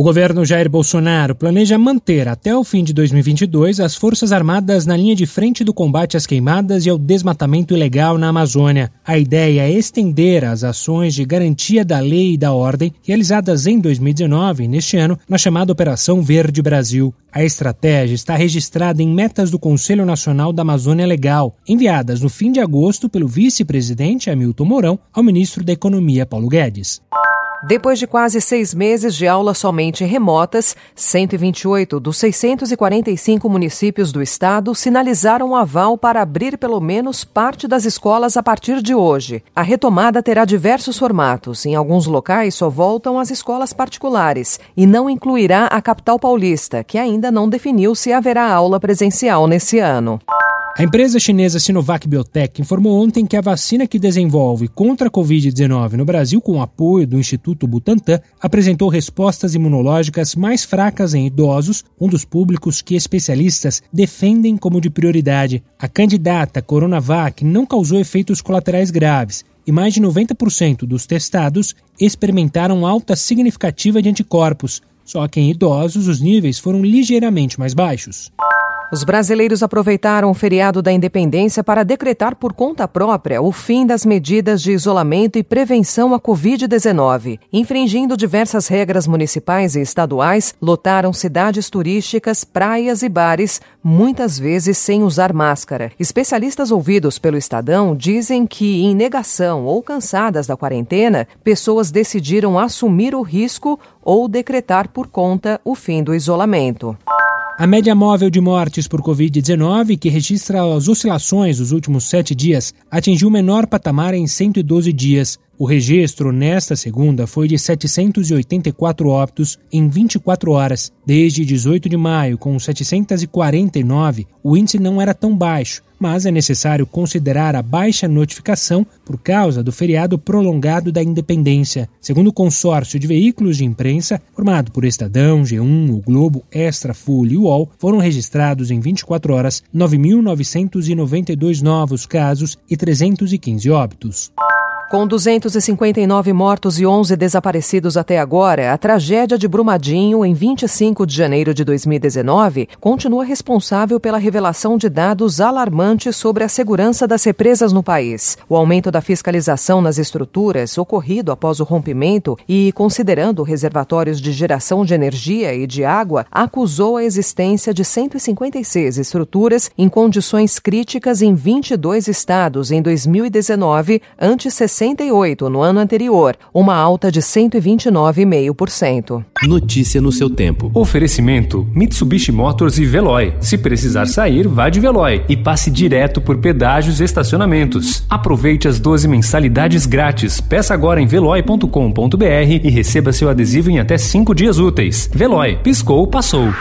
O governo Jair Bolsonaro planeja manter até o fim de 2022 as Forças Armadas na linha de frente do combate às queimadas e ao desmatamento ilegal na Amazônia. A ideia é estender as ações de garantia da lei e da ordem realizadas em 2019 neste ano na chamada Operação Verde Brasil. A estratégia está registrada em metas do Conselho Nacional da Amazônia Legal, enviadas no fim de agosto pelo vice-presidente Hamilton Mourão ao ministro da Economia Paulo Guedes. Depois de quase seis meses de aulas somente remotas, 128 dos 645 municípios do estado sinalizaram aval para abrir pelo menos parte das escolas a partir de hoje. A retomada terá diversos formatos. Em alguns locais só voltam as escolas particulares e não incluirá a capital paulista, que ainda não definiu se haverá aula presencial nesse ano. A empresa chinesa Sinovac Biotech informou ontem que a vacina que desenvolve contra a Covid-19 no Brasil, com o apoio do Instituto Butantan, apresentou respostas imunológicas mais fracas em idosos, um dos públicos que especialistas defendem como de prioridade. A candidata Coronavac não causou efeitos colaterais graves e mais de 90% dos testados experimentaram alta significativa de anticorpos, só que em idosos os níveis foram ligeiramente mais baixos. Os brasileiros aproveitaram o feriado da independência para decretar por conta própria o fim das medidas de isolamento e prevenção à Covid-19. Infringindo diversas regras municipais e estaduais, lotaram cidades turísticas, praias e bares, muitas vezes sem usar máscara. Especialistas ouvidos pelo Estadão dizem que, em negação ou cansadas da quarentena, pessoas decidiram assumir o risco ou decretar por conta o fim do isolamento. A média móvel de mortes por Covid-19, que registra as oscilações dos últimos sete dias, atingiu o menor patamar em 112 dias. O registro nesta segunda foi de 784 óbitos em 24 horas. Desde 18 de maio, com 749, o índice não era tão baixo, mas é necessário considerar a baixa notificação por causa do feriado prolongado da independência. Segundo o consórcio de veículos de imprensa, formado por Estadão, G1, o Globo, Extra, Folha e UOL, foram registrados em 24 horas 9.992 novos casos e 315 óbitos. Com 259 mortos e 11 desaparecidos até agora, a tragédia de Brumadinho, em 25 de janeiro de 2019, continua responsável pela revelação de dados alarmantes sobre a segurança das represas no país. O aumento da fiscalização nas estruturas, ocorrido após o rompimento e considerando reservatórios de geração de energia e de água, acusou a existência de 156 estruturas em condições críticas em 22 estados em 2019, ante 60 68 no ano anterior, uma alta de 129,5%. Notícia no seu tempo. Oferecimento: Mitsubishi Motors e Veloy. Se precisar sair, vá de Veloy e passe direto por pedágios e estacionamentos. Aproveite as 12 mensalidades grátis. Peça agora em veloy.com.br e receba seu adesivo em até 5 dias úteis. Veloy, piscou, passou.